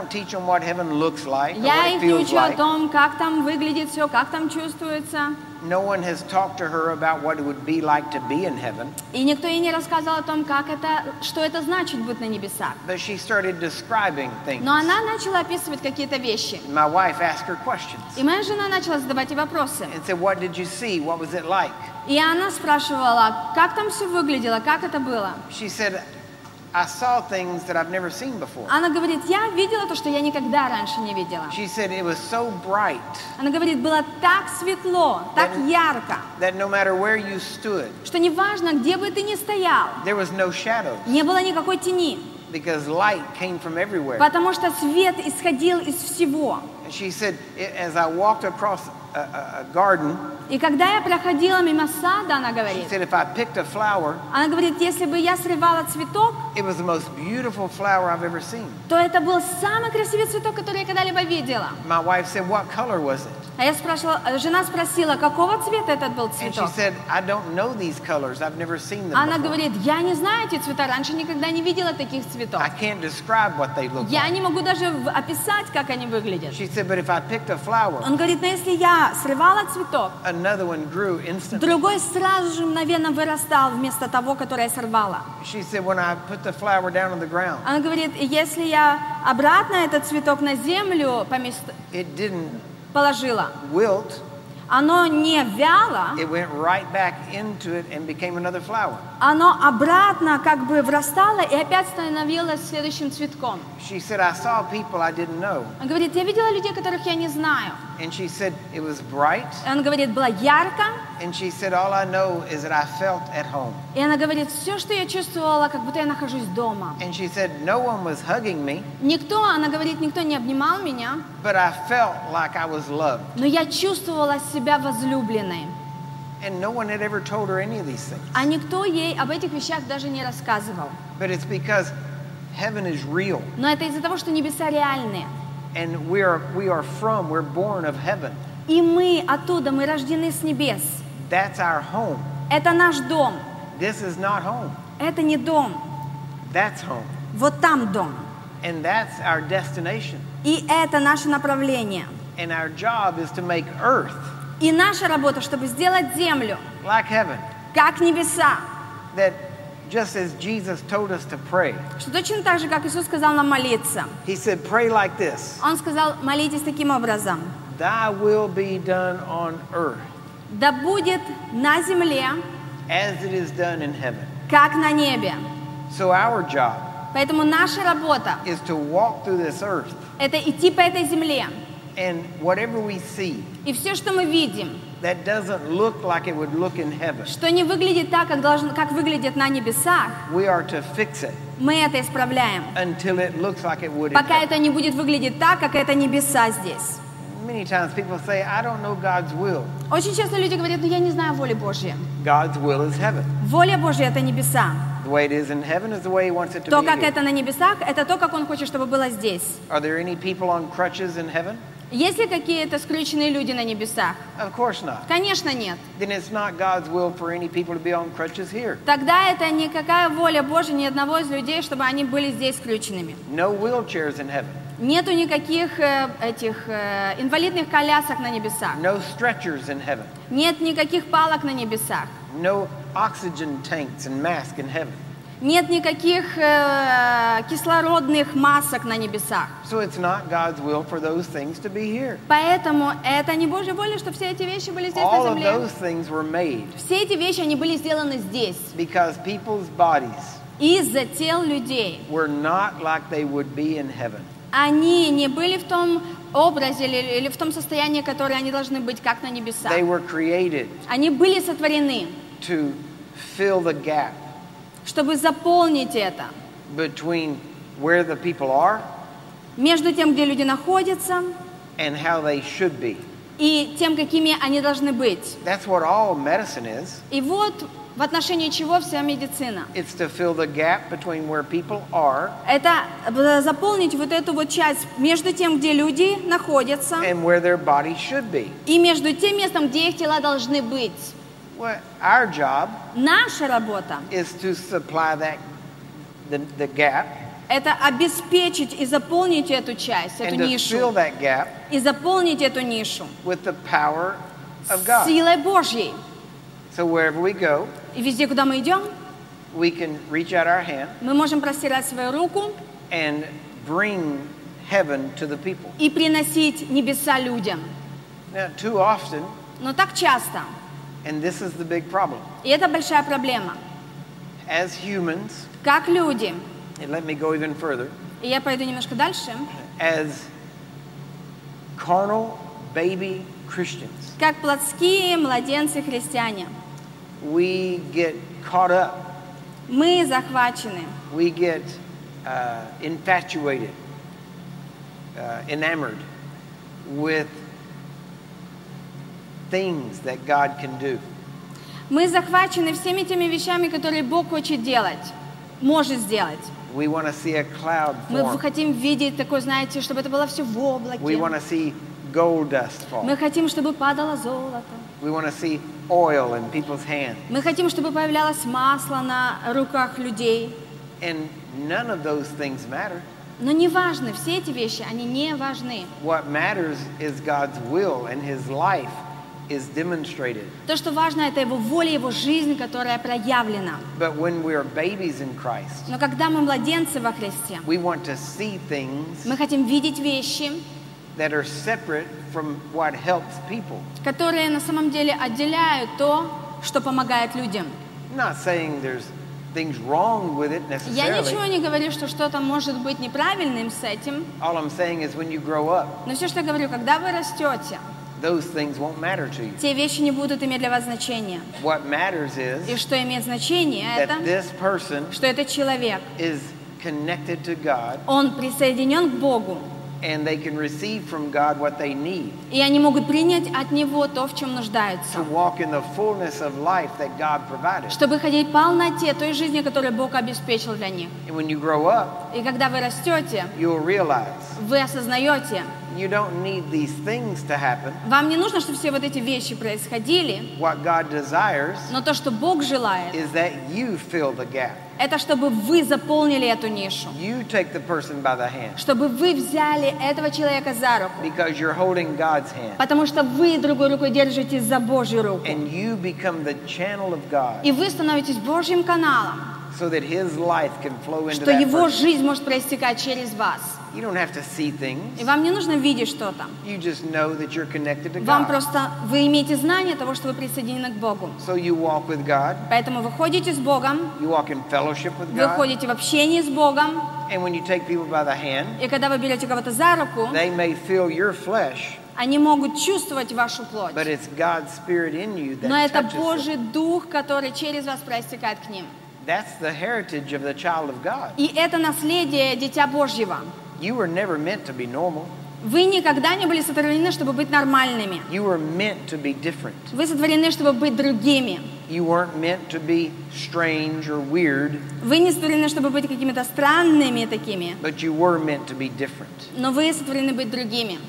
их не учу о том, как там выглядит все, как там чувствуется. No one has talked to her about what it would be like to be in heaven. И никто ей не рассказал о том, как это, что это значит быть на небесах. But she started describing things. Но она начала описывать какие-то вещи. My wife asked her questions И моя жена начала задавать ей вопросы. and said, What did you see? What was it like? И она спрашивала, как там все выглядело, как это было. She said, I saw things that I've never seen before. Она говорит, я видела то, что я никогда раньше не видела. She said it was so bright Она говорит, было так светло, так That- ярко, that no matter where you stood, что неважно, где бы ты ни стоял, there was no shadows не было никакой тени, because light came from everywhere. потому что свет исходил из всего. And she said, "I- as I walked across a, a, a garden, И когда я проходила мимо сада, она she говорит, said, if I picked a flower, она говорит, если бы я срывала цветок, it was the most beautiful flower I've ever seen. то это был самый красивый цветок, который я когда-либо видела. My wife said, What color was it? А я спрашивала, э, жена спросила, какого цвета этот был цветок? said. Она говорит, я не знаю эти цвета, раньше никогда не видела таких цветов. I can't describe what they look Я like. не могу даже описать, как они выглядят. She said, But if I picked a flower, Он говорит, но если я срывала цветок, another one grew instantly. другой сразу же мгновенно вырастал вместо того, который я сорвала. Said, Она говорит, «И если я обратно этот цветок на землю помест- it didn't положила, wilt, оно не вяло, It went right back into it and became another flower. оно обратно как бы врастало и опять становилось следующим цветком. She said, I saw people I didn't know. Он говорит, я видела людей, которых я не знаю. And she said, it was bright. Он говорит, было ярко. And she said, all I know is that I felt at home. И она говорит, все, что я чувствовала, как будто я нахожусь дома. And she said, no one was hugging me, Никто, она говорит, никто не обнимал меня, but I felt like I was loved. но я чувствовала себя возлюбленной. And no one had ever told her any of these things. А никто ей об этих вещах даже не рассказывал. But it's because heaven is real. Но это из-за того, что небеса реальные. And we are, we are from, we're born of heaven. И мы оттуда, мы рождены с небес. That's our home. Это наш дом. This is not home. Это не дом. That's home. Вот там дом. And that's our destination. И это наше направление. And our job is to make earth И наша работа, чтобы сделать землю, like heaven. как небеса. That just as Jesus told us to pray, Что точно так же, как Иисус сказал нам молиться. He said, Pray like this Он сказал, молитесь таким образом. Thy will be done on earth Да будет на земле, as it is done in heaven. как на небе. So our job Поэтому наша работа is to walk through this earth – это идти по этой земле. And whatever we see И все, что мы видим, that doesn't look like it would look in heaven, что не выглядит так, как, должен, как выглядит на небесах, we are to fix it мы это исправляем. until it looks like it would Пока это не будет выглядеть так, как это небеса здесь. Many times people say, I don't know God's will. Очень часто люди говорят, ну я не знаю воли Божьей. God's will is heaven. Воля Божья – это небеса. The way it is in heaven is the way He wants it to То, be. как here. это на небесах, это то, как Он хочет, чтобы было здесь. Are there any people on crutches in heaven? Есть ли какие-то скрюченные люди на небесах? Of course not. Конечно, нет. Then it's not God's will for any people to be on crutches here. Тогда это никакая воля Божья ни одного из людей, чтобы они были здесь скрюченными. No wheelchairs in heaven. Нету никаких э, этих э, инвалидных колясок на небесах. No stretchers in heaven. Нет никаких палок на небесах. No oxygen tanks and masks in heaven. Нет никаких э, кислородных масок на небесах. So it's not God's will for those things to be here. Поэтому это не Божья воля, что все эти вещи были здесь All на of земле. those things were made Все эти вещи, они были сделаны здесь. because people's bodies Из-за тел людей. were not like they would be in heaven. Они не были в том образе или, или в том состоянии, которое они должны быть, как на небесах. They were created Они были сотворены, to fill the gap чтобы заполнить это. between where the people are Между тем, где люди находятся, and how they should be. и тем, какими они должны быть. That's what all medicine is. И вот в отношении чего вся медицина. It's to fill the gap between where people are Это заполнить вот эту вот часть между тем, где люди находятся, and where their bodies should be. и между тем местом, где их тела должны быть. Well, our job Наша работа is to supply that the, the gap – это обеспечить и заполнить эту часть, эту and to fill нишу, that gap и заполнить эту нишу with the power of God. силой Божьей. So wherever we go, И везде, куда мы идем, we can reach out our hand мы можем простирать свою руку and bring heaven to the people. и приносить небеса людям. Now, too often, Но так часто, and this is the big problem, и это большая проблема, as humans, как люди, and let me go even further, и я пойду немножко дальше, as carnal baby Christians, как плотские младенцы-христиане. we get caught up, Мы захвачены, we get uh, infatuated, uh, enamored with things that God can do. мы захвачены всеми теми вещами, которые Бог хочет делать, может сделать. We want to see a cloud Мы form. хотим видеть такое, знаете, чтобы это было все в We облаке. want to see gold dust fall. Мы хотим, чтобы падало золото. We want to see oil in people's hands. Мы хотим, чтобы появлялось масло на руках людей. And none of those things matter. Но не важны, все эти вещи, они не важны. What matters is God's will and His life is demonstrated. То, что важно, это Его воля, Его жизнь, которая проявлена. But when we are babies in Christ, Но когда мы младенцы во Христе, we want to see things мы хотим видеть вещи that are separate from what helps people. которые на самом деле отделяют то, что помогает людям. I'm not saying there's things wrong with it Я ничего necessarily. не говорю, что что-то может быть неправильным с этим, All I'm saying is when you grow up, но все, что я говорю, когда вы растете, those things won't matter to you. те вещи не будут иметь для вас значения. What matters И is что имеет значение, это, that this person что этот человек, is connected to God он присоединен к Богу, and they can receive from God what they need и они могут принять от Него то, в чем to нуждаются, walk in the fullness of life that God provided. чтобы ходить в полноте той жизни, которую Бог обеспечил для них. And when you grow up, И когда вы растете, you'll realize вы осознаете, you don't need these things to happen. вам не нужно, чтобы все вот эти вещи происходили, What God desires но то, что Бог желает, is that you fill the gap. Это чтобы вы заполнили эту нишу, You take the person by the hand чтобы вы взяли этого человека за руку, because you're holding God's hand. потому что вы другой рукой держитесь за Божью руку. And you become the channel of God И вы становитесь Божьим каналом, so that His life can flow into что Его person. жизнь может проистекать через вас. You don't have to see И things. вам не нужно видеть что-то. You just know that you're connected to Вам God. просто, вы имеете знание того, что вы присоединены к Богу. So you walk with God. Поэтому вы ходите с Богом, You walk in fellowship with вы God. ходите в общении с Богом, And when you take people by the hand, и когда вы берете кого-то за руку, they may feel your flesh, они могут чувствовать вашу плоть. but it's God's Spirit in you Но that это touches them. Божий Дух, который через вас проистекает к ним. That's the heritage of the child of God. И это наследие Дитя Божьего. You were never meant to be normal. Вы никогда не были сотворены, чтобы быть нормальными. You were meant to be different. Вы сотворены, чтобы быть другими. You weren't meant to be strange or weird, Вы не сотворены, чтобы быть какими-то странными такими, but you were meant to be different. но вы сотворены быть другими.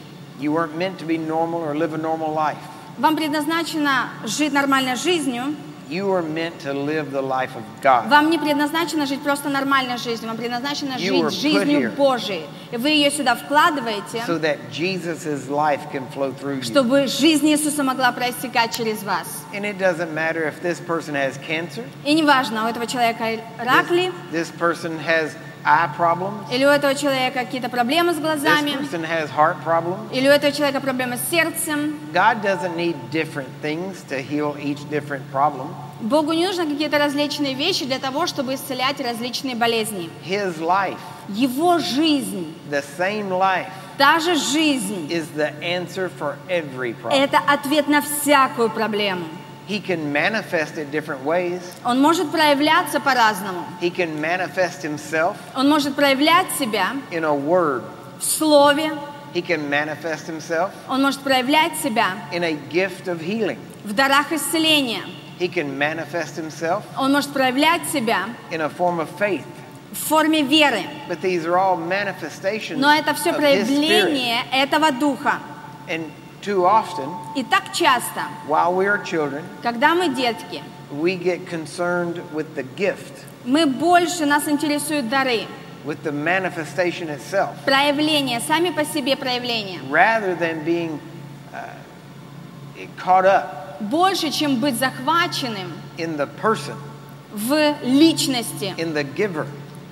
You weren't meant to be normal or live a normal life. Вам предназначено жить нормальной жизнью. You were meant to live the life of God. Вам не предназначено жить просто нормальной жизнью. Вам предназначено You were жить put жизнью here. Божией. И вы ее сюда вкладываете, So that Jesus' life can flow through you. чтобы жизнь Иисуса могла проистекать через вас. And it doesn't matter if this person has cancer, И неважно, у этого человека рак ли, this, this person has eye problems, или у этого человека какие-то проблемы с this глазами, person has heart problems. или у этого человека проблемы с сердцем. God doesn't need different things to heal each different problem. Богу не нужны какие-то различные вещи для того, чтобы исцелять различные болезни. His life, Его жизнь, the same life, та же жизнь, is the answer for every problem. это ответ на всякую проблему. He can manifest it different ways. Он может проявляться по-разному. He can manifest himself Он может проявлять себя in a word. в слове, He can manifest himself он может проявлять себя in a gift of healing. в дарах исцеления, He can manifest himself он может проявлять себя in a form of faith. в форме веры. But these are all manifestations Но это все проявление этого Духа. And too often, И так часто, while we are children, когда мы детки, we get concerned with the gift, мы больше нас интересуют дары, with the manifestation itself, проявления, сами по себе проявления, rather than being uh, caught up больше, чем быть захваченным in the person, в личности, in the giver,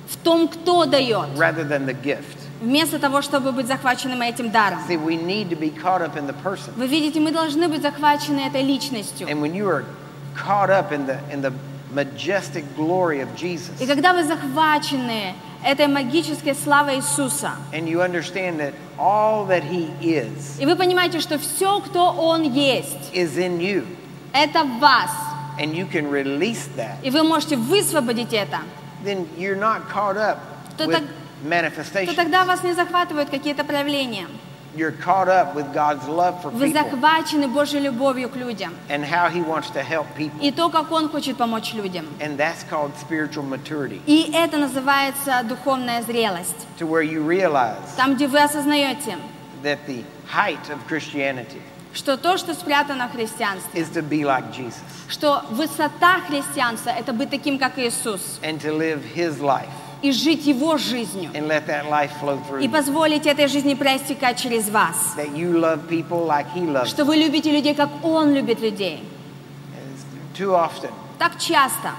в том, кто дает, rather than the gift. Вместо того, чтобы быть захваченным этим даром. See, we need to be caught up in the person. Вы видите, мы должны быть захвачены этой личностью. And when you are caught up in the in the majestic glory of И Jesus, когда вы захвачены этой магической славой Иисуса, and you understand that all that He is и вы понимаете, что все, кто Он есть, is in you, это в вас, and you can release that, и вы можете высвободить это, then you're not caught up То with так- то тогда вас не захватывают какие-то проявления. You're caught up with God's love for Вы people захвачены Божьей любовью к людям. and how He wants to help people. И то, как Он хочет помочь людям. And that's called spiritual maturity, И это называется духовная зрелость. to where you realize Там, где вы осознаете, that the height of Christianity что то, что спрятано в христианстве, is to be like Jesus что высота христианства – это быть таким, как Иисус, and to live His life и жить Его жизнью, and let that life flow through и позволить этой жизни проистекать через вас. That you love people like He loves. Что вы любите людей, как Он любит людей. Так часто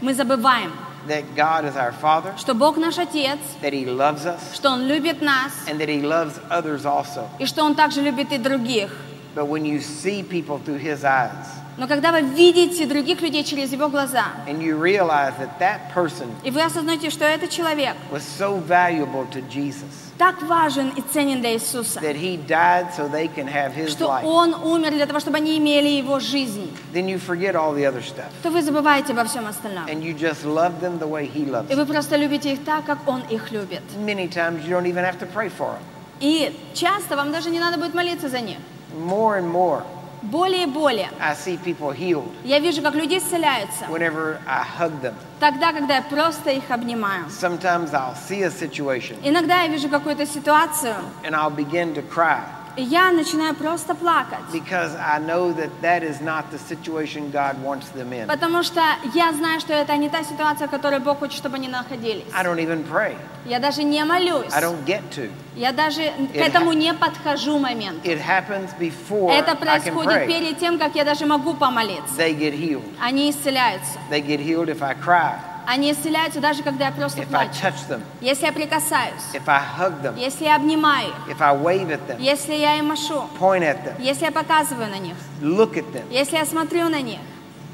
мы забываем, that God is our Father, что Бог наш Отец, that He loves us, что Он любит нас, and that He loves others also. и что Он также любит и других. But when you see people through His eyes, Но когда вы видите других людей через Его глаза, and you realize that that person и вы осознаете, что этот человек was so valuable to Jesus, так важен и ценен для Иисуса, that He died so they can have His что life, Он умер для того, чтобы они имели Его жизнь, then you forget all the other stuff. то вы забываете обо всем остальном. And you just love them the way He loves И вы просто любите их так, как Он их любит. Many times you don't even have to pray for them. И часто вам даже не надо будет молиться за них. More and more, Более и более. I see people healed Я вижу, как люди исцеляются. whenever I hug them. Тогда, когда я просто их обнимаю. Sometimes I'll see a situation Иногда я вижу какую-то ситуацию, and I'll begin to cry и я начинаю просто плакать. because I know that that is not the situation God wants them in. Потому что я знаю, что это не та ситуация, в которой Бог хочет, чтобы они находились. I don't even pray. Я даже не молюсь. I don't get to. Я даже к этому не подхожу момент. It happens before Это I can происходит pray. перед тем, как я даже могу помолиться. They get healed. Они исцеляются. They get healed if I cry, Они исцеляются даже когда я просто if I плачу. touch them, Если я прикасаюсь, if I hug them, если я обнимаю их, if I wave at them, если я им машу, point at them, если я показываю на них, look at them. если я смотрю на них,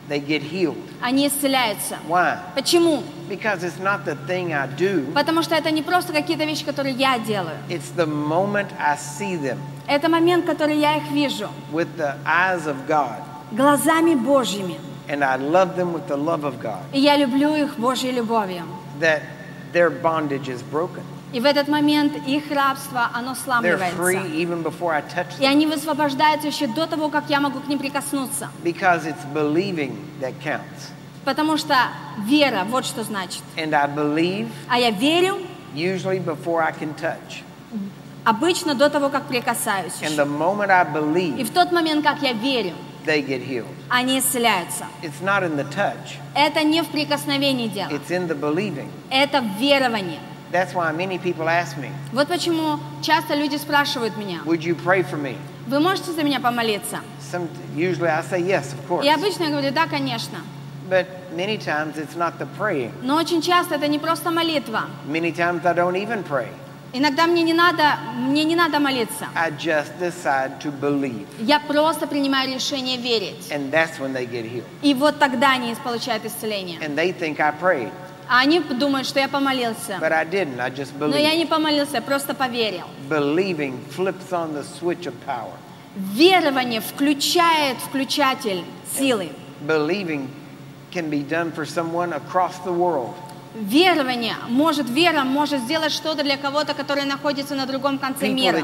They get healed. они исцеляются. Why? Почему? Because it's not the thing I do, Потому что это не просто какие-то вещи, которые я делаю. it's the moment I see them Это момент, который я их вижу with the eyes of God. глазами Божьими. And I love them with the love of God. И я люблю их Божьей любовью. That their bondage is broken. И в этот момент их рабство, оно touch И они высвобождаются еще до того, как я могу к ним прикоснуться. Because it's believing that counts. Потому что вера, вот что значит. And I believe А я верю I can touch. обычно до того, как прикасаюсь. And the I И believe, в тот момент, как я верю, they get healed. они исцеляются. It's not in the touch, Это не в прикосновении дело. it's in the believing. Это в веровании. That's why many people ask me, Вот почему часто люди спрашивают меня, Would you pray for me? вы можете за меня помолиться? Some, usually I say yes, of course. И обычно я говорю, да, конечно. But many times it's not the praying. Но очень часто это не просто молитва. Many times I don't even pray. Иногда мне не надо, мне не надо молиться. I just decide to believe. Я просто принимаю решение верить. And that's when they get healed. И вот тогда они получают исцеление. And they think I prayed, А они думают, что я помолился. but I didn't. I just Но я believed. не помолился, я просто поверил. Believing flips on the switch of power. Верование включает включатель силы. Believing can be done for someone across the world. Верование может, вера может сделать что-то для кого-то, который находится на другом конце мира.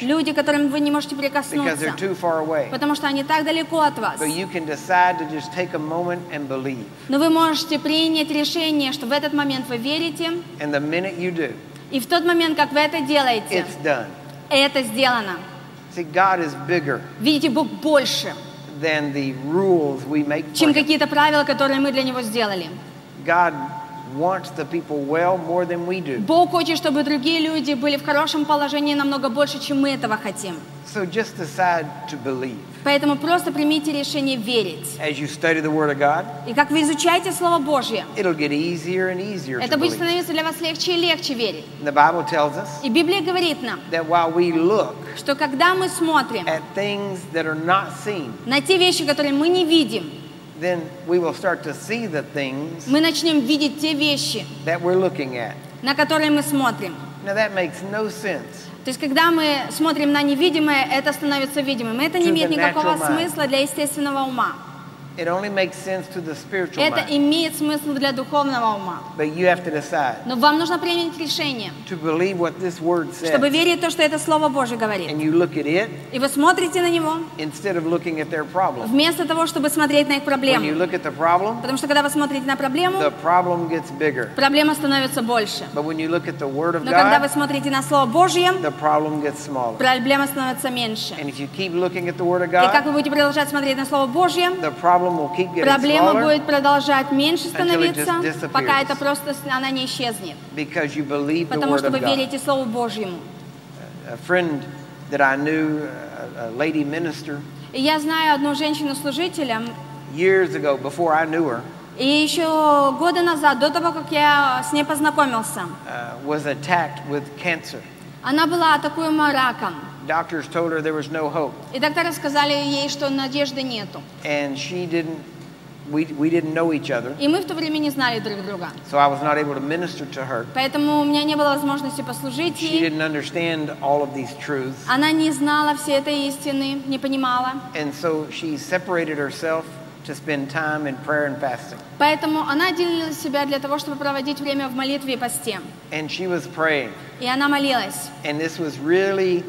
Люди, которым вы не можете прикоснуться, потому что они так далеко от вас. Но вы можете принять решение, что в этот момент вы верите, do, и в тот момент, как вы это делаете, это сделано. See, Видите, Бог больше, чем какие-то правила, которые мы для Него сделали. God wants the people well more than we do. Бог хочет, чтобы другие люди были в хорошем положении намного больше, чем мы этого хотим. So just decide to believe. Поэтому просто примите решение верить. As you study the Word of God, И как вы изучаете Слово Божье, it'll get easier and easier это будет становиться для вас легче и легче верить. The Bible tells us И Библия говорит нам, that while we look что когда мы смотрим at things that are not seen, на те вещи, которые мы не видим, then we will start to see the things мы начнем видеть те вещи, that we're looking at. на которые мы смотрим. Now that makes no sense То есть, когда мы смотрим на невидимое, это становится видимым. Это не To имеет the никакого natural mind. смысла для естественного ума. It only makes sense to the spiritual Это mind. имеет смысл для духовного ума. But you have to decide Но вам нужно принять решение, to believe what this word чтобы says. верить в то, что это Слово Божье говорит. And you look at it И вы смотрите на него, instead of looking at their problem. вместо того, чтобы смотреть на их When you проблему. look at the problem, Потому что когда вы смотрите на проблему, the problem gets bigger. проблема становится больше. But when you look at the Word of Но когда вы God, смотрите на Слово Божье, the problem gets smaller. проблема становится меньше. And if you keep looking at the Word of И как God, вы будете продолжать смотреть на Слово Божье, the problem проблема будет продолжать меньше становиться, пока это просто она не исчезнет. Потому что вы верите Слову Божьему. Я знаю одну женщину-служителя, И еще годы назад, до того, как я с ней познакомился, uh, она была атакуема раком. Doctors told her there was no hope, И докторы сказали ей, что надежды нету. and she didn't. We, we didn't know each other, И мы в то время не знали друг друга. so I was not able to minister to her. Поэтому у меня не было возможности послужить She ей. didn't understand all of these truths, Она не знала всей этой истины, не понимала. and so she separated herself to spend time in prayer and fasting. Поэтому она отделила себя для того, чтобы проводить время в молитве и посте. And she was praying, И она молилась. and this was really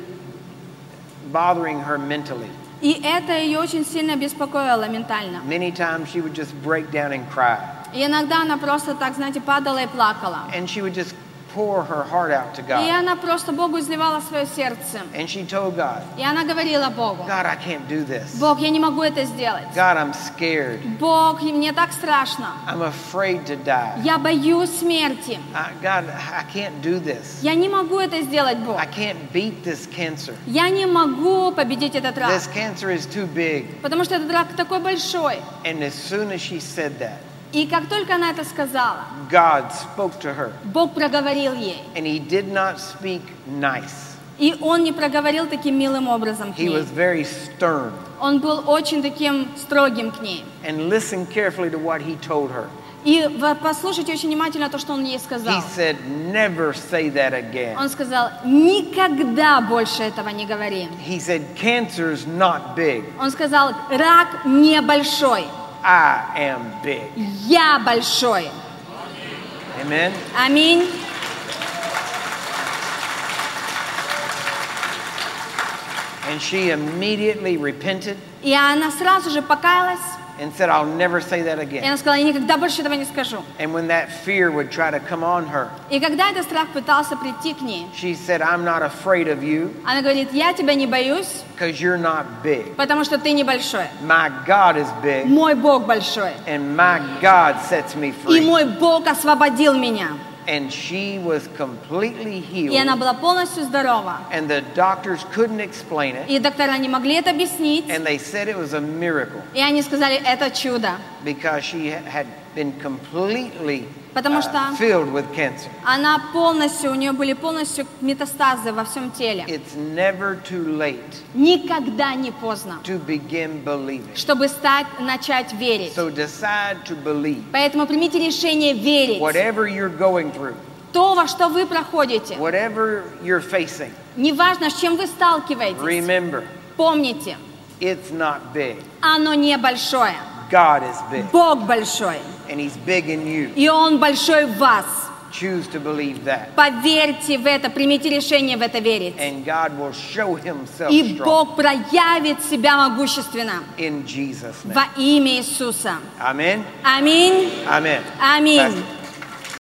bothering her mentally. И это ее очень сильно беспокоило ментально. Many times she would just break down and cry, И иногда она просто так, знаете, падала и плакала. and she would just pour her heart out to И God. она просто Богу изливала свое сердце. And she told God, И она говорила Богу, God, I can't do this. Бог, я не могу это сделать. God, I'm scared. Бог, и мне так страшно. I'm afraid to die. Я боюсь смерти. I, God, I can't do this. Я не могу это сделать, Бог. I can't beat this cancer. Я не могу победить этот рак. This cancer is too big. Потому что этот рак такой большой. And as soon as she said that, И как только она это сказала, God spoke to her. Бог проговорил ей. And he did not speak nice. И он не проговорил таким милым образом к He ней. was very stern. Он был очень таким строгим к ней. And listen carefully to what he told her. И послушайте очень внимательно то, что он ей He сказал. said, Never say that again. Он сказал, никогда больше этого не говори. He said, Cancer's not big. Он сказал, рак небольшой, I am big. я большой. Amen. Аминь. And she immediately repented И она сразу же покаялась. And said, I'll never say that И again. она сказала, я никогда больше этого не скажу. And when that fear would try to come on her, И когда этот страх пытался прийти к ней, she said, I'm not afraid of you она говорит, я тебя не боюсь, because you're not big. потому что ты небольшой. My God is big, Мой Бог большой. and my God sets me И free. мой Бог освободил меня. And she was completely И она healed, была полностью здорова. and the doctors couldn't explain it. И доктора не могли это объяснить. And they said it was a miracle И они сказали, это чудо. because she had been completely Потому uh, что- filled with cancer. Она полностью, у нее были полностью метастазы во всем теле. It's never too late Никогда не поздно, to begin believing. чтобы стать, начать верить. So decide to believe. Поэтому примите решение верить. Whatever you're going through, То, во что вы проходите, whatever you're facing, неважно, с чем вы сталкиваетесь, remember, помните, it's not big. оно небольшое. God is big, Бог большой. and He's big in you. И Он большой в вас. Choose to believe that. Поверьте в это, примите решение в это верить. And God will show Himself И Бог проявит себя могущественно in Jesus' name. во имя Иисуса. Аминь. Amen. Аминь. Pastor.